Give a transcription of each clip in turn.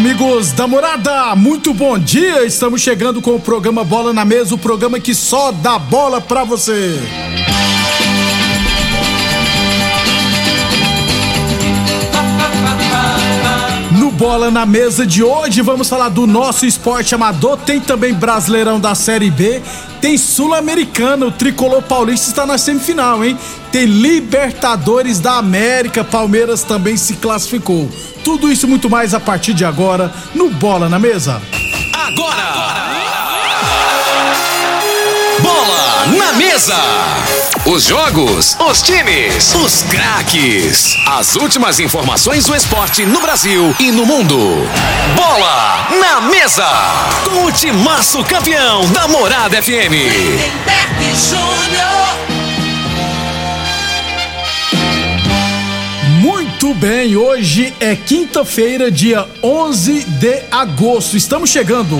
Amigos da morada, muito bom dia! Estamos chegando com o programa Bola na Mesa o programa que só dá bola pra você. No Bola na Mesa de hoje, vamos falar do nosso esporte amador. Tem também Brasileirão da Série B. Tem Sul-Americana, o tricolor paulista está na semifinal, hein? Tem Libertadores da América, Palmeiras também se classificou. Tudo isso e muito mais a partir de agora no Bola na Mesa. Agora! agora. Bola na Mesa! Os jogos, os times, os craques. As últimas informações do esporte no Brasil e no mundo. Bola na Mesa! Com o timaço campeão da Morada FM. Muito bem, hoje é quinta-feira, dia 11 de agosto. Estamos chegando.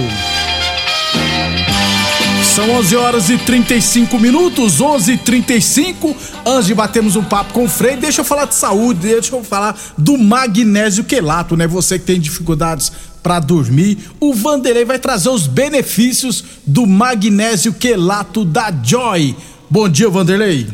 São 11 horas e 35 minutos, 11 e 35 Antes de batermos um papo com o Frei, deixa eu falar de saúde, deixa eu falar do magnésio quelato, né? Você que tem dificuldades para dormir, o Vanderlei vai trazer os benefícios do magnésio quelato da Joy. Bom dia, Vanderlei.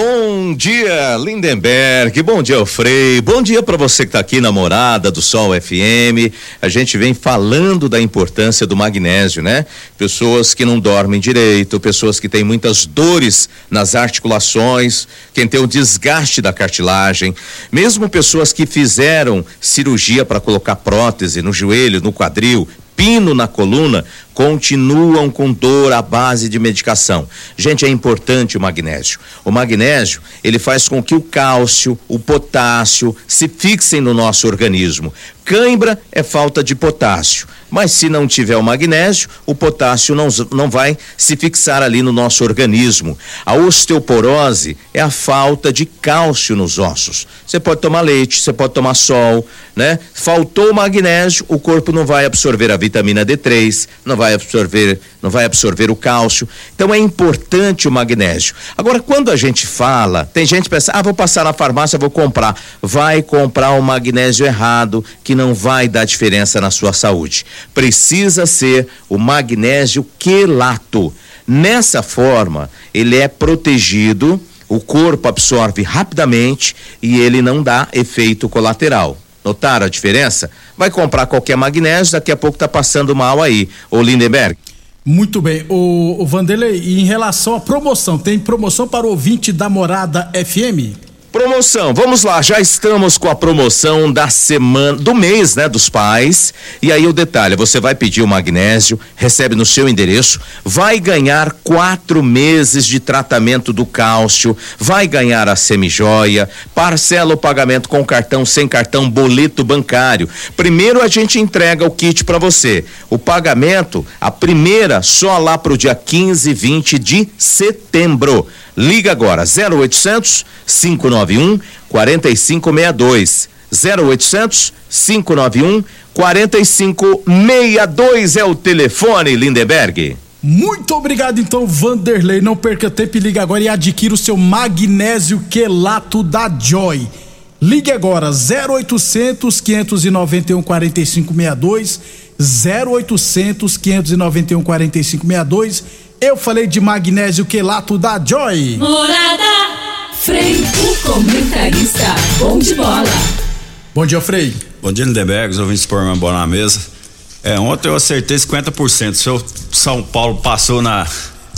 Bom dia, Lindenberg. Bom dia, Frei. Bom dia para você que está aqui na Morada do Sol FM. A gente vem falando da importância do magnésio, né? Pessoas que não dormem direito, pessoas que têm muitas dores nas articulações, quem tem o desgaste da cartilagem, mesmo pessoas que fizeram cirurgia para colocar prótese no joelho, no quadril, pino na coluna, continuam com dor à base de medicação. Gente, é importante o magnésio. O magnésio, ele faz com que o cálcio, o potássio se fixem no nosso organismo. Cãibra é falta de potássio. Mas se não tiver o magnésio, o potássio não, não vai se fixar ali no nosso organismo. A osteoporose é a falta de cálcio nos ossos. Você pode tomar leite, você pode tomar sol, né? Faltou o magnésio, o corpo não vai absorver a vitamina D3, não vai absorver, não vai absorver o cálcio. Então é importante o magnésio. Agora, quando a gente fala, tem gente que pensa, ah, vou passar na farmácia, vou comprar. Vai comprar o magnésio errado, que não vai dar diferença na sua saúde precisa ser o magnésio quelato. Nessa forma, ele é protegido, o corpo absorve rapidamente e ele não dá efeito colateral. Notaram a diferença? Vai comprar qualquer magnésio, daqui a pouco está passando mal aí. Ô Lindenberg. Muito bem. O, o Vanderlei, em relação à promoção, tem promoção para o ouvinte da Morada FM? Promoção, vamos lá, já estamos com a promoção da semana, do mês, né, dos pais. E aí o detalhe, você vai pedir o magnésio, recebe no seu endereço, vai ganhar quatro meses de tratamento do cálcio, vai ganhar a semijoia, parcela o pagamento com cartão, sem cartão, boleto bancário. Primeiro a gente entrega o kit para você. O pagamento, a primeira, só lá pro dia 15 e 20 de setembro. Liga agora 0800 591 4562. 0800 591 4562 é o telefone, Lindeberg. Muito obrigado então, Vanderlei. Não perca tempo e liga agora e adquira o seu magnésio quelato da Joy. Ligue agora 0800 591 4562 0800 591 4562 eu falei de magnésio quelato da Joy. Morada Frei, o comentarista bom de bola. Bom dia, Frei. Bom dia, Lindenberg, os ouvintes por uma bola na mesa. É, ontem eu acertei 50%. O seu São Paulo passou na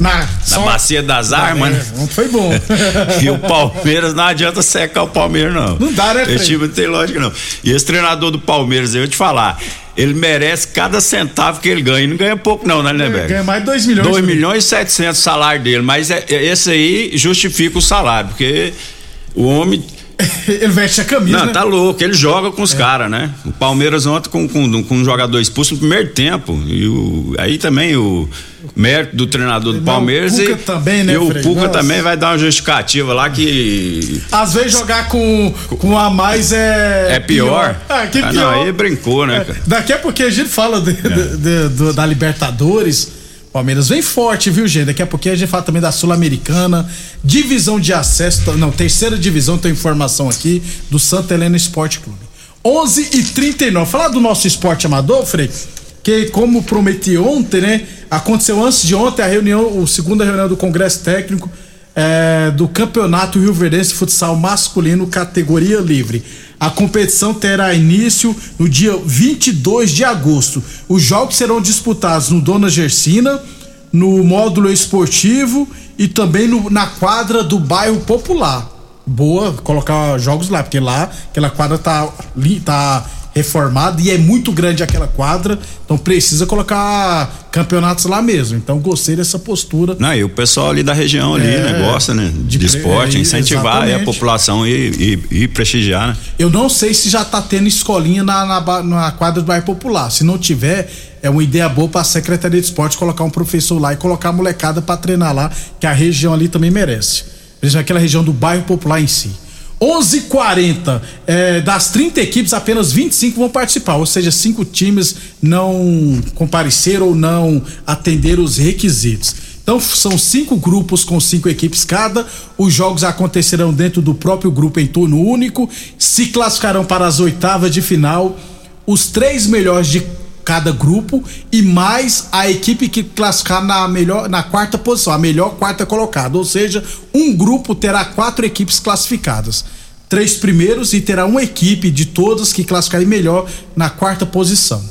na, na bacia das armas, né? Ontem foi bom. e o Palmeiras, não adianta secar o Palmeiras, não. Não dá, né, Esse time não tem lógica, não. E esse treinador do Palmeiras, eu vou te falar, ele merece cada centavo que ele ganha. Não ganha pouco, não, né, Lindenberg? Ganha mais de 2 milhões. 2 milhões e 700 salário dele. Mas é, é, esse aí justifica o salário, porque o homem ele veste a camisa. Não, né? tá louco. Ele joga com os é. caras, né? O Palmeiras ontem com, com, com um jogador expulso no primeiro tempo. E o, aí também o mérito do treinador do Palmeiras. O Puca e, também, né, E o Puca Nossa. também vai dar uma justificativa lá que. Às vezes jogar com, com a mais é. É pior. pior. Ah, que ah, pior. Não, aí brincou, né, é. Daqui a pouco a gente fala de, é. de, de, da Libertadores. Palmeiras vem forte, viu, gente? Daqui a pouquinho a gente fala também da Sul-Americana, divisão de acesso, não, terceira divisão, tem informação aqui, do Santa Helena Esporte Clube. 11 e 39 Falar do nosso esporte amador, Frei, que como prometi ontem, né? Aconteceu antes de ontem a reunião, a segunda reunião do Congresso Técnico é, do Campeonato Rio Verdense Futsal Masculino, categoria livre. A competição terá início no dia 22 de agosto. Os jogos serão disputados no Dona Gersina, no módulo esportivo e também no, na quadra do bairro Popular. Boa colocar jogos lá, porque lá aquela quadra tá, tá reformada e é muito grande aquela quadra, então precisa colocar campeonatos lá mesmo. Então gostei dessa postura. Não, e o pessoal ali da região ali, é, né, gosta, né, de, de esporte, é, incentivar a população e, e, e, prestigiar, né? Eu não sei se já tá tendo escolinha na, na, na quadra do bairro popular. Se não tiver, é uma ideia boa para a Secretaria de Esporte colocar um professor lá e colocar a molecada para treinar lá, que a região ali também merece. Principalmente aquela região do bairro popular em si. 11:40 é, das 30 equipes, apenas 25 vão participar, ou seja, cinco times não compareceram ou não atenderam os requisitos. Então são cinco grupos com cinco equipes cada. Os jogos acontecerão dentro do próprio grupo em turno único. Se classificarão para as oitavas de final os três melhores de cada grupo e mais a equipe que classificar na melhor na quarta posição, a melhor quarta colocada, ou seja, um grupo terá quatro equipes classificadas. Três primeiros e terá uma equipe de todas que classificarem melhor na quarta posição.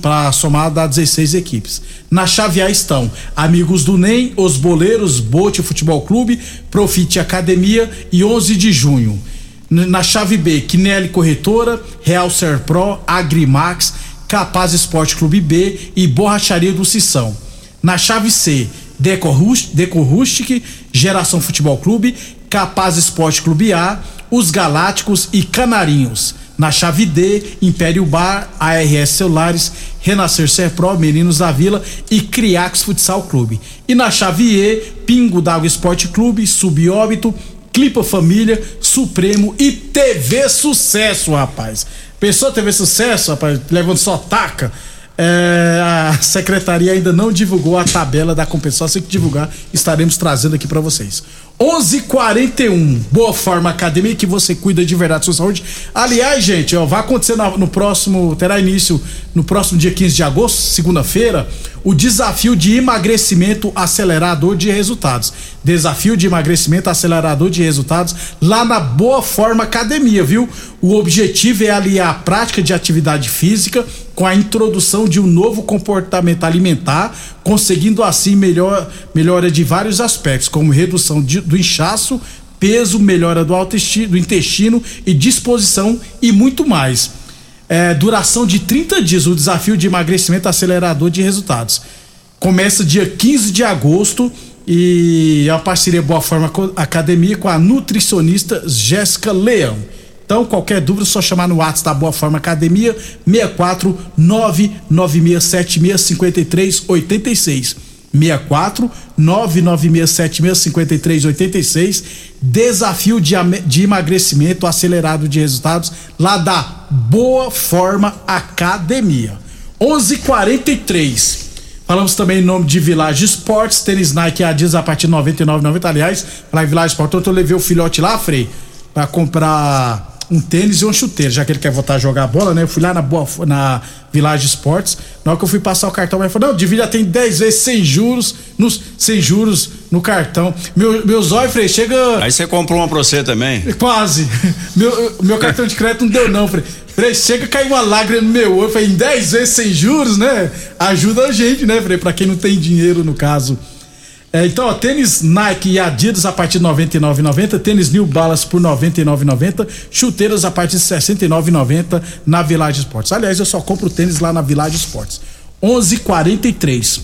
Para somar dá 16 equipes. Na chave A estão Amigos do NEM, Os Boleiros, Bote Futebol Clube, Profite Academia e 11 de junho. Na chave B, Quinelli Corretora, Real Serpro, Agrimax, Capaz Esporte Clube B e Borracharia do Sissão. Na chave C, Deco, Rust, Deco Rustic, Geração Futebol Clube, Capaz Esporte Clube A, Os Galácticos e Canarinhos. Na chave D, Império Bar, ARS Celulares, Renascer Serpro, Meninos da Vila e Criax Futsal Clube. E na chave E, Pingo d'Água Esporte Clube, Subóbito, Clipa Família, Supremo e TV Sucesso, rapaz. Pensou TV Sucesso, rapaz, levando só taca? É, a secretaria ainda não divulgou a tabela da compensação. Assim que divulgar, estaremos trazendo aqui para vocês. 11:41 Boa Forma Academia que você cuida de verdade da sua saúde. Aliás, gente, ó, vai acontecer no, próximo, terá início no próximo dia 15 de agosto, segunda-feira, o desafio de emagrecimento acelerador de resultados. Desafio de emagrecimento acelerador de resultados lá na Boa Forma Academia, viu? O objetivo é aliar a prática de atividade física com a introdução de um novo comportamento alimentar, conseguindo assim melhor, melhora de vários aspectos, como redução de, do inchaço, peso, melhora do, do intestino e disposição e muito mais. É, duração de 30 dias, o desafio de emagrecimento acelerador de resultados. Começa dia 15 de agosto e é uma parceria Boa Forma Academia com a nutricionista Jéssica Leão. Então, qualquer dúvida, é só chamar no WhatsApp da Boa Forma Academia, 64 996765386. 64 996765386. Desafio de, de emagrecimento acelerado de resultados lá da Boa Forma Academia. 11:43. Falamos também em nome de Village Esportes, tênis Nike Adidas a partir de 99,90. Aliás, lá em Village Esportes, eu levei o filhote lá, Frei, para comprar um tênis e uma chuteira, já que ele quer voltar a jogar bola, né? Eu fui lá na, boa, na Village Sports, na hora que eu fui passar o cartão, ele falou, não, divide já tem 10 vezes sem juros, nos, sem juros no cartão. Meu, meu zóio, Frei, chega... Aí você comprou uma pra você também? Quase. Meu, meu cartão de crédito não deu não, Frei. Frei, chega cair uma lágrima no meu olho, falei, em 10 vezes sem juros, né? Ajuda a gente, né, Frei? Pra quem não tem dinheiro, no caso. É, então, ó, tênis Nike e Adidas a partir de R$ 99,90, tênis New Balance por R$ 99,90, chuteiras a partir de R$ 69,90 na Village Esportes. Aliás, eu só compro tênis lá na Village Esportes. 11:43.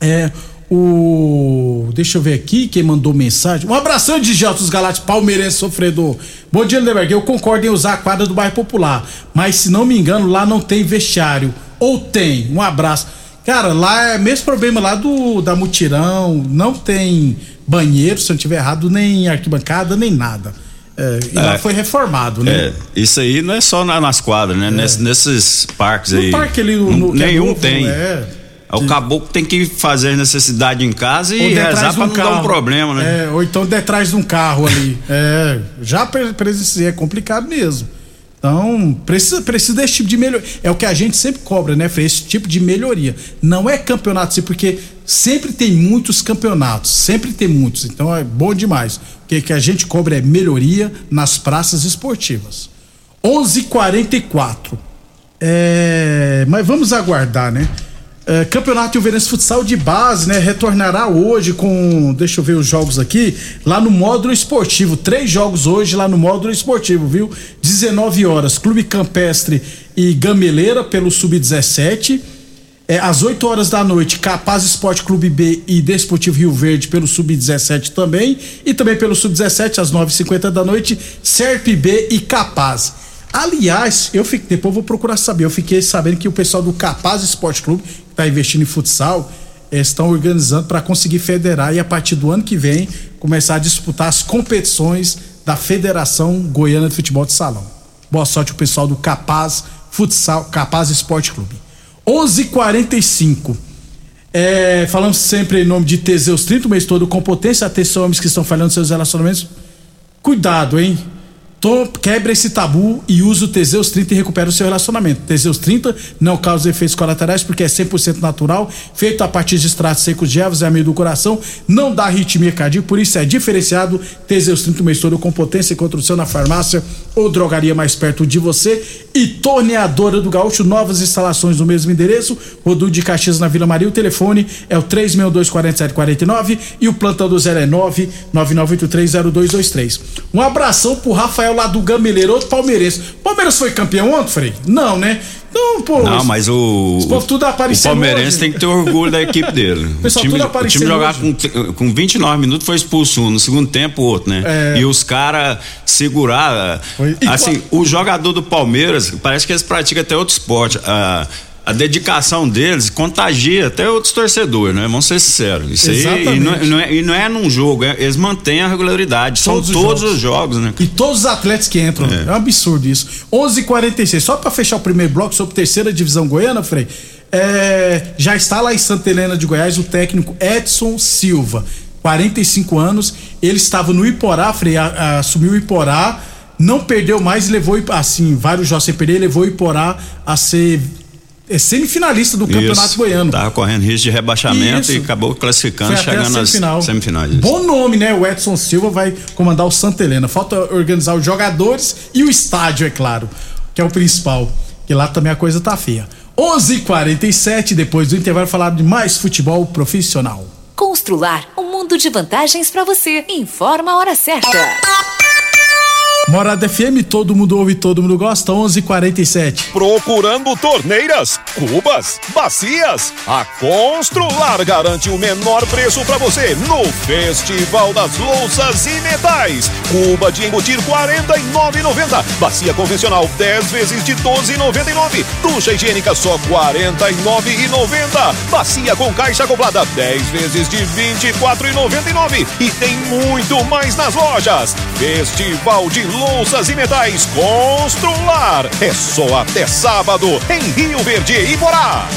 É o deixa eu ver aqui quem mandou mensagem. Um abração de Geltos Galácticos, palmeirense sofredor. Bom dia, Lindeberg. Eu concordo em usar a quadra do bairro Popular, mas se não me engano, lá não tem vestiário. Ou tem? Um abraço. Cara, lá é mesmo problema lá do da mutirão, não tem banheiro, se eu não estiver errado, nem arquibancada, nem nada. É, e é, lá foi reformado, né? É, isso aí não é só na, nas quadras, né? É. Ness, nesses parques no aí. Parque ali, no, no, é nenhum novo, tem. É. O caboclo tem que fazer necessidade em casa e rezar pra um não carro. dar um problema, né? É, ou então detrás de um carro ali. é, já presenciei, é complicado mesmo. Então, precisa, precisa desse tipo de melhoria. É o que a gente sempre cobra, né, Frei? Esse tipo de melhoria. Não é campeonato, sim, porque sempre tem muitos campeonatos, sempre tem muitos. Então é bom demais. O que, que a gente cobra é melhoria nas praças esportivas. 11:44. É, mas vamos aguardar, né? É, Campeonato Ilverense Futsal de Base, né? Retornará hoje com. Deixa eu ver os jogos aqui. Lá no módulo esportivo. Três jogos hoje lá no módulo esportivo, viu? 19 horas. Clube Campestre e Gameleira pelo Sub-17. É, às 8 horas da noite, Capaz Esporte Clube B e Desportivo Rio Verde pelo Sub-17 também. E também pelo Sub-17, às 9h50 da noite, Serp B e Capaz. Aliás, eu fiquei, depois eu vou procurar saber. Eu fiquei sabendo que o pessoal do Capaz Esporte Clube está investindo em futsal, eh, estão organizando para conseguir federar e a partir do ano que vem começar a disputar as competições da Federação Goiana de Futebol de Salão. Boa sorte o pessoal do Capaz Futsal, Capaz Esporte Clube. 11:45. É, falamos sempre em nome de Teseus 30, o mês todo com potência. Atenção, homens que estão falhando seus relacionamentos. Cuidado, hein? Quebra esse tabu e usa o Teseus 30 e recupera o seu relacionamento. Teseus 30 não causa efeitos colaterais porque é 100% natural, feito a partir de extratos secos de ervas e amido do coração, não dá arritmia cardíaca, por isso é diferenciado. Teseus 30 uma história com potência contra o na farmácia ou drogaria mais perto de você. E Torneadora do Gaúcho, novas instalações no mesmo endereço, Rodu de Caxias na Vila Maria. O telefone é o 3624749 e o plantão do 09 99830223. Um abração pro Rafael lá do Gameleiro, outro palmeirense. Palmeiras foi campeão ontem, Frei? Não, né? Não, pô. Não, mas o. Povo tudo apareceu. O Palmeirense hoje. tem que ter orgulho da equipe dele. O, time, o time jogar com, com 29 minutos foi expulso um, no segundo tempo o outro, né? É. E os caras segurar. Foi. Assim, qual... o jogador do Palmeiras, parece que eles praticam até outro esporte. Ah, a dedicação deles contagia até outros torcedores, né? Vamos ser sinceros. Isso Exatamente. aí e não, é, não, é, e não é num jogo, é, eles mantêm a regularidade. Todos São todos os jogos. os jogos, né? E todos os atletas que entram. É, é um absurdo isso. 11:46 Só para fechar o primeiro bloco sobre terceira divisão goiana, Frei. É, já está lá em Santa Helena de Goiás o técnico Edson Silva, 45 anos. Ele estava no Iporá, Frei, a, a, assumiu o Iporá, não perdeu mais e levou, assim, vários jogos sem perder, levou o Iporá a ser é semifinalista do Campeonato Isso, Goiano. Tava correndo risco de rebaixamento Isso. e acabou classificando, chegando semifinal. nas semifinais. Bom nome, né? O Edson Silva vai comandar o Santa Helena. Falta organizar os jogadores e o estádio, é claro, que é o principal. Que lá também a coisa tá feia. 11:47 depois do intervalo falar de mais futebol profissional. Constrular um mundo de vantagens para você. Informa a hora certa. Morada FM, todo mundo ouve, todo mundo gosta, 11:47. Procurando torneiras, cubas, bacias? A Constrular garante o menor preço para você no Festival das Louças e Metais. Cuba de embutir 49,90. Bacia convencional 10 vezes de 12,99. Ducha higiênica só 49,90. Bacia com caixa acoplada 10 vezes de 24,99. E tem muito mais nas lojas. Festival de louças e metais Constrular. É só até sábado em Rio Verde e Borá.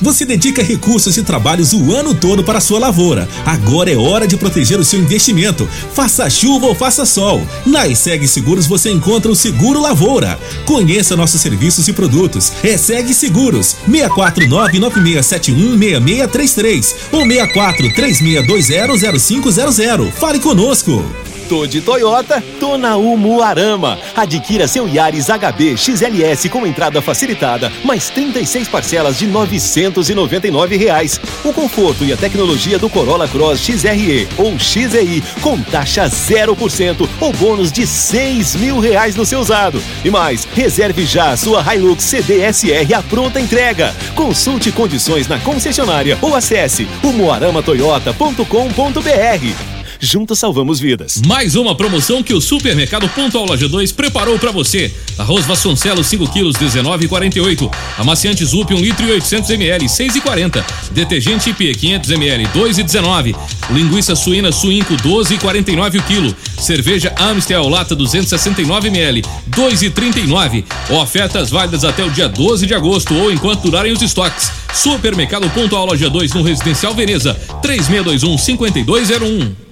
Você dedica recursos e trabalhos o ano todo para a sua lavoura. Agora é hora de proteger o seu investimento. Faça chuva ou faça sol. Na ESEG Seguros você encontra o Seguro Lavoura. Conheça nossos serviços e produtos. ESEG Seguros 64996716633 ou 6436200500. Fale conosco. Tô de Toyota, tô na Umuarama. Adquira seu Yaris HB XLS com entrada facilitada, mais 36 parcelas de 999 reais. O conforto e a tecnologia do Corolla Cross XRE ou XEI com taxa 0% ou bônus de 6 mil reais no seu usado. E mais, reserve já a sua Hilux CDSR à pronta entrega. Consulte condições na concessionária ou acesse umuaramatoyota.com.br. Juntos salvamos vidas. Mais uma promoção que o Supermercado Pontual Loja 2 preparou para você. Arroz Vasconcelos 5 quilos 19,48. Amaciante Zup 1 litro e 800 ml 6,40. Detergente IP 500 ml 2,19. Linguiça suína Suinco 12,49 o quilo. Cerveja Amstel lata 269 ml 2,39. Ofertas válidas até o dia 12 de agosto ou enquanto durarem os estoques. Supermercado Pontual Loja 2 no Residencial Veneza 3621 5201.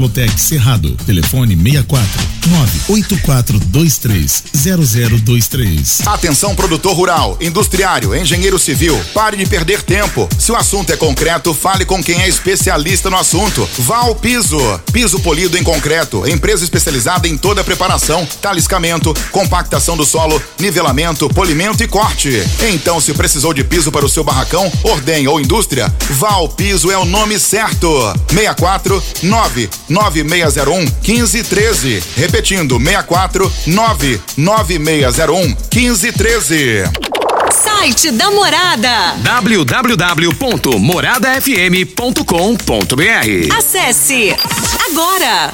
Cerrado. Telefone 64 98423 0023. Atenção produtor rural, industriário, engenheiro civil. Pare de perder tempo. Se o assunto é concreto, fale com quem é especialista no assunto. Val Piso. Piso polido em concreto. Empresa especializada em toda a preparação, taliscamento, compactação do solo, nivelamento, polimento e corte. Então, se precisou de piso para o seu barracão, ordem ou indústria, Val Piso é o nome certo. 64 9 9601 1513. Repetindo, 64 99601 1513. Site da Morada www.moradafm.com.br. Acesse agora.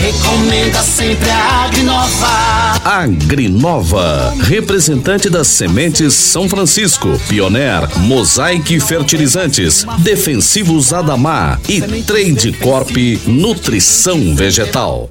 recomenda sempre a Agrinova. Agrinova, representante das sementes São Francisco, Pioneer, Mosaic Fertilizantes, Defensivos Adamar e Trade Corp Nutrição Vegetal.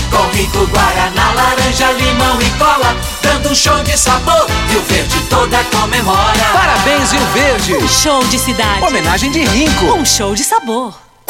com rico Guaraná, laranja, limão e cola, dando um show de sabor. Rio Verde toda comemora. Parabéns, Rio Verde. Um show de cidade. Homenagem de Rinco. Um show de sabor.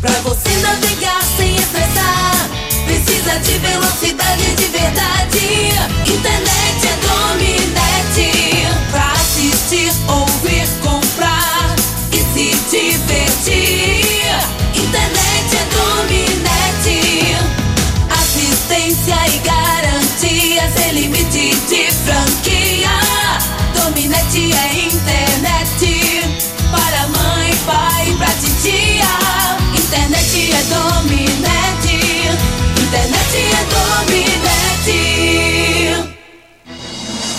Pra você navegar sem estressar, precisa de velocidade de verdade. Internet é Dominete.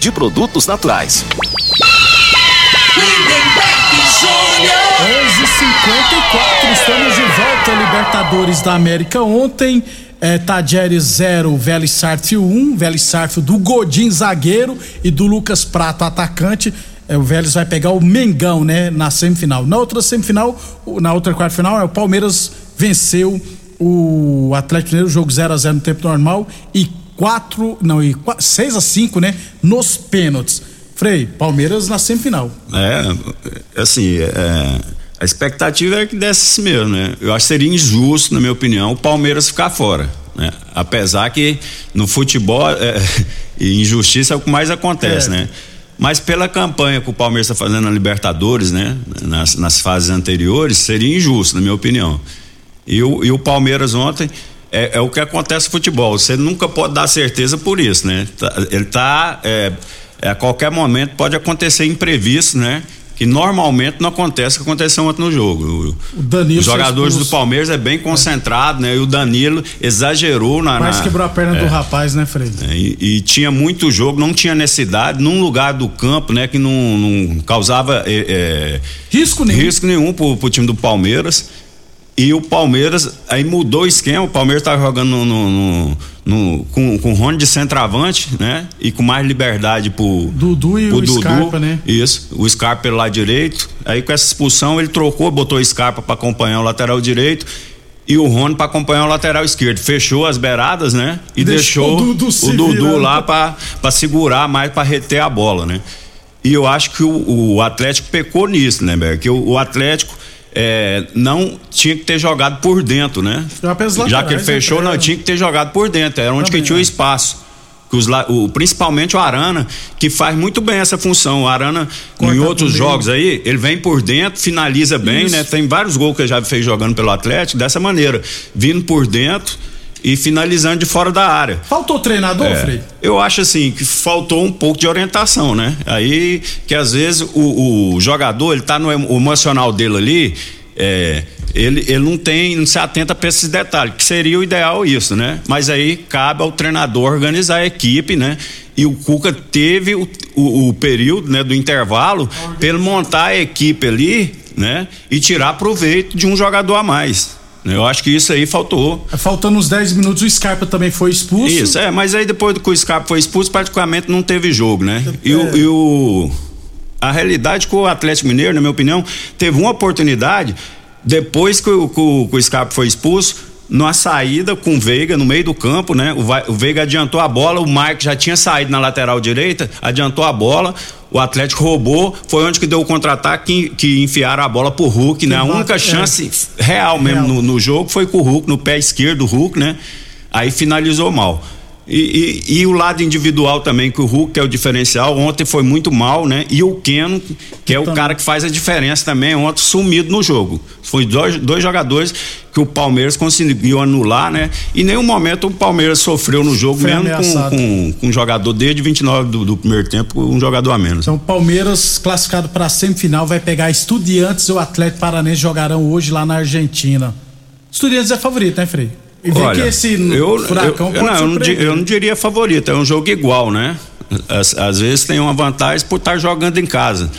de produtos naturais. 11:54 estamos de volta Libertadores da América ontem. É, Tajeres 0, Vélez Sartre 1, um, Vélez do Godin zagueiro e do Lucas Prato atacante. É, o Vélez vai pegar o Mengão, né, na semifinal. Na outra semifinal, na outra quarta final, é, o Palmeiras venceu o Atlético Mineiro, jogo 0 a 0 no tempo normal e 4, não, e 6 a 5, né, nos pênaltis. Frei, Palmeiras na semifinal. É, assim, é, a expectativa é que desse mesmo, né? Eu acho que seria injusto, na minha opinião, o Palmeiras ficar fora. Né? Apesar que no futebol, é, injustiça é o que mais acontece, é. né? Mas pela campanha que o Palmeiras está fazendo na Libertadores, né? Nas, nas, fases anteriores, seria injusto, na minha opinião. E o, e o Palmeiras ontem. É, é, o que acontece no futebol. Você nunca pode dar certeza por isso, né? Tá, ele está é, é, a qualquer momento pode acontecer imprevisto, né? Que normalmente não acontece o que aconteceu ontem no jogo. O Danilo Os jogadores do Palmeiras é bem concentrado, né? E o Danilo exagerou na. Mas na, quebrou a perna é, do rapaz, né, Fred? É, e, e, tinha muito jogo, não tinha necessidade, num lugar do campo, né? Que não, não causava é, é risco nenhum. Risco nenhum pro, pro time do Palmeiras. E o Palmeiras, aí mudou o esquema, o Palmeiras estava jogando no, no, no, com, com o Rony de centroavante, né? E com mais liberdade pro Dudu e pro o Dudu, Scarpa, né? Isso, o Scarpa pelo lado direito. Aí com essa expulsão ele trocou, botou o Scarpa para acompanhar o lateral direito e o Rony para acompanhar o lateral esquerdo. Fechou as beiradas, né? E deixou, deixou o Dudu, o Dudu lá para segurar mais, para reter a bola, né? E eu acho que o, o Atlético pecou nisso, né? Que o, o Atlético é, não tinha que ter jogado por dentro, né? Já que ele fechou, não tinha que ter jogado por dentro, era onde Também que tinha o é. espaço. Os, o, principalmente o Arana, que faz muito bem essa função. O Arana, Corta em outros jogos aí, ele vem por dentro, finaliza bem, Isso. né? Tem vários gols que ele já fez jogando pelo Atlético, dessa maneira, vindo por dentro e finalizando de fora da área. Faltou treinador, é, Frei? Eu acho assim que faltou um pouco de orientação, né? Aí que às vezes o, o jogador ele tá no emocional dele ali, é, ele, ele não tem, não se atenta para esses detalhes, que seria o ideal isso, né? Mas aí cabe ao treinador organizar a equipe, né? E o Cuca teve o, o, o período né, do intervalo para ele montar a equipe ali, né? E tirar proveito de um jogador a mais. Eu acho que isso aí faltou. Faltando uns 10 minutos, o Scarpa também foi expulso. Isso, é, mas aí depois que o Scarpa foi expulso, praticamente não teve jogo, né? É. E, o, e o. A realidade que o Atlético Mineiro, na minha opinião, teve uma oportunidade depois que o, que o, que o Scarpa foi expulso numa saída com o Veiga no meio do campo, né? O, Veiga adiantou a bola, o Mark já tinha saído na lateral direita, adiantou a bola, o Atlético roubou, foi onde que deu o contra-ataque que, que enfiaram a bola pro Hulk, né? A única chance real mesmo. No, no, jogo foi com o Hulk, no pé esquerdo do Hulk, né? Aí finalizou mal. E, e, e, o lado individual também, que o Hulk é o diferencial, ontem foi muito mal, né? E o Keno, que é então, o cara que faz a diferença também, ontem sumido no jogo. Foi dois, dois jogadores que o Palmeiras conseguiu anular, né? E em nenhum momento o Palmeiras sofreu no jogo, mesmo com, com, com, um jogador desde 29 do, do primeiro tempo, um jogador a menos. Então, o Palmeiras, classificado para a semifinal, vai pegar Estudiantes e o Atlético Paranense jogarão hoje lá na Argentina. Estudiantes é favorito, né, Frei? E vê Olha, que esse eu, furacão eu, não, eu, não, eu não diria favorito, é um jogo igual, né? Às, às vezes tem uma vantagem por estar jogando em casa.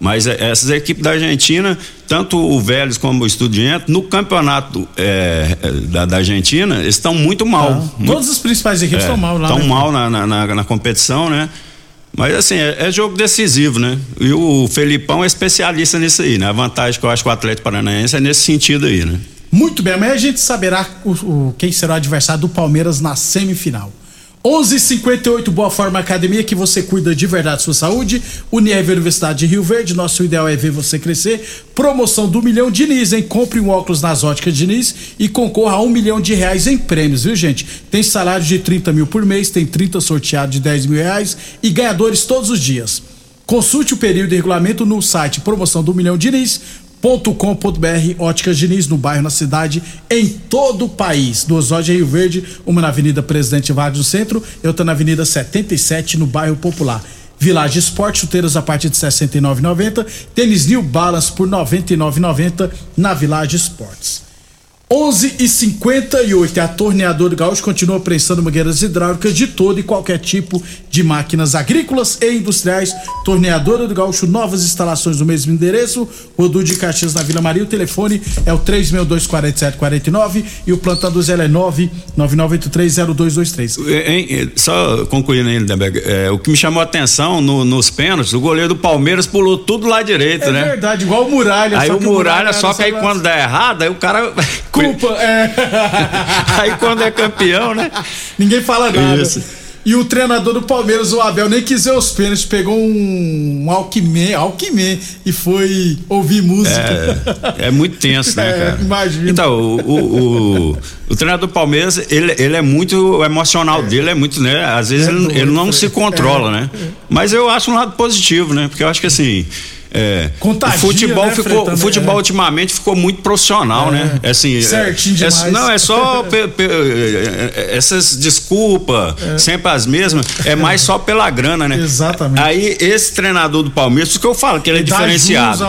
Mas é, essas equipes da Argentina, tanto o Vélez como o Estudiante, no campeonato é, é, da, da, Argentina, estão muito mal. Tá. Muito, Todas as principais equipes estão é, mal lá. Estão né? mal na, na, na, competição, né? Mas assim, é, é, jogo decisivo, né? E o Felipão é especialista nisso aí, né? A vantagem que eu acho que o Atlético Paranaense é nesse sentido aí, né? Muito bem, amanhã a gente saberá o, o, quem será o adversário do Palmeiras na semifinal. 11:58 Boa Forma Academia que você cuida de verdade sua saúde. Unieve Universidade de Rio Verde, nosso ideal é ver você crescer. Promoção do milhão Diniz, hein? Compre um óculos nas óticas Diniz e concorra a um milhão de reais em prêmios, viu gente? Tem salário de 30 mil por mês, tem 30 sorteados de 10 mil reais e ganhadores todos os dias. Consulte o período e regulamento no site Promoção do Milhão Diniz com.br Óticas Diniz, no bairro, na cidade, em todo o país. Duas lojas em Rio Verde, uma na Avenida Presidente Vargas no centro e outra na Avenida 77, no bairro Popular. Village Esporte, chuteiras a partir de R$ 69,90. Tênis New Balance por R$ 99,90 na Village Esportes. 11 e 58 A torneadora Gaúcho continua prensando mangueiras hidráulicas de todo e qualquer tipo de máquinas agrícolas e industriais. Torneadora do Gaúcho, novas instalações no mesmo endereço. Rodu de Caxias na Vila Maria. O telefone é o 3624749 e o plantão do Zé é 999830223. É, só concluindo aí, Lindenberg, é, o que me chamou a atenção no, nos pênaltis, o goleiro do Palmeiras pulou tudo lá direito, é né? É verdade, igual o Muralha. Aí o Muralha, Muralha só que aí quando dá errado, aí o cara culpa. É. Aí quando é campeão, né? Ninguém fala nada. Isso. E o treinador do Palmeiras, o Abel, nem quis ver os pênaltis, pegou um, um alquimê, alquimê e foi ouvir música. É, é muito tenso, né, cara? É, imagina. Então, o, o, o, o, treinador do Palmeiras, ele, ele é muito, o emocional é. dele é muito, né? Às vezes ele, ele, não se controla, né? Mas eu acho um lado positivo, né? Porque eu acho que assim. É, Contagia, o futebol né, ficou, o futebol é. ultimamente ficou muito profissional, É. né? Assim, Certinho é, demais. não é só pe- pe- é, essas desculpas, sempre as mesmas, é mais só pela grana, né? Exatamente. Aí esse treinador do Palmeiras, isso que eu falo que ele é Ele dá diferenciado.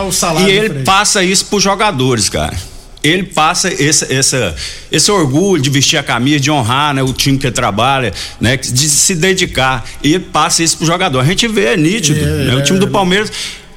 E ele passa isso pros jogadores, cara. Ele passa esse, essa, esse orgulho de vestir a camisa, de honrar né, o time que ele trabalha, né, de se dedicar. E ele passa isso pro jogador. A gente vê, é nítido. É, né? O time do Palmeiras.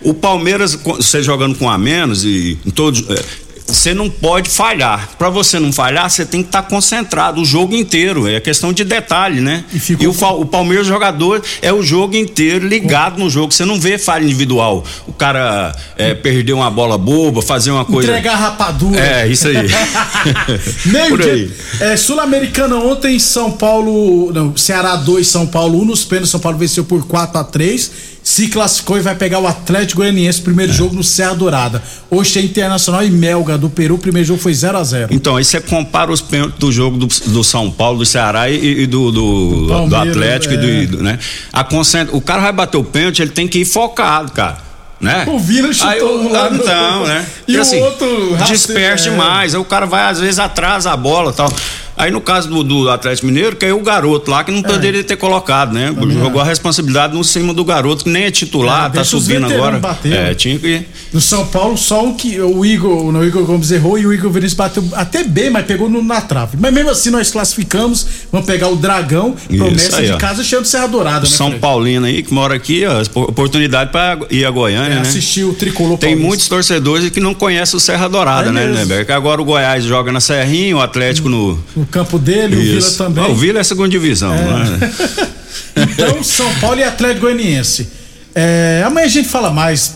O Palmeiras, você jogando com a menos e em todos. é, Você não pode falhar. Para você não falhar, você tem que estar concentrado o jogo inteiro. É questão de detalhe, né? E, o, Fa- o Palmeiras jogador é o jogo inteiro ligado no jogo. Você não vê falha individual. O cara é, perder uma bola boba, fazer uma coisa. Entregar rapadura. É, isso aí. Meio dia. aí. É, Sul-Americana ontem, São Paulo. Não, Ceará 2, São Paulo 1 nos pênaltis. São Paulo venceu por 4 a 3 Se classificou e vai pegar o Atlético Goianiense, primeiro É. jogo no Serra Dourada. Hoje tem Internacional e Melga do Peru. O primeiro jogo foi 0 a 0 Então, aí você compara os pênaltis do jogo do, do São Paulo, do Ceará e, e do, do, do, Atlético e do- é. e do, né? A concentra, o cara vai bater o pênalti, ele tem que ir focado, cara. Né? O Vina chutou Aí, um lado. Então, né? E o outro dispersa é. demais. Aí o cara vai, às vezes, atrasa a bola e tal. Aí no caso do, do Atlético Mineiro, caiu o garoto lá que não poderia ter colocado, né? Jogou a responsabilidade no cima do garoto, que nem é titular, É, tá subindo agora. é, tinha que. No São Paulo, só o que o Igor, não, o Igor Gomes errou e o Igor Vinícius bateu até bem, mas pegou no- na trave. Mas mesmo assim nós classificamos, vamos pegar o Dragão, promessa aí, de ó. casa cheio de Serra Dourada, né, São Fred? Paulino aí, que mora aqui, ó, opor- oportunidade para ir a Goiânia, É, né? assistir o tricolor Tem paulista. muitos torcedores que não conhecem o Serra Dourada, É né, mesmo. Neber? Que agora o Goiás joga na Serrinha, o Atlético no. No campo dele, o Vila Isso. também. Ah, o Vila é segunda divisão, É. né? Então, São Paulo e Atlético Goianiense. É, amanhã a gente fala mais,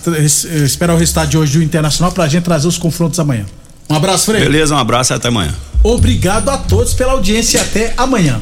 esperar o resultado de hoje do Internacional pra gente trazer os confrontos amanhã. Um abraço, Frei. Beleza, um abraço e até amanhã. Obrigado a todos pela audiência e até amanhã.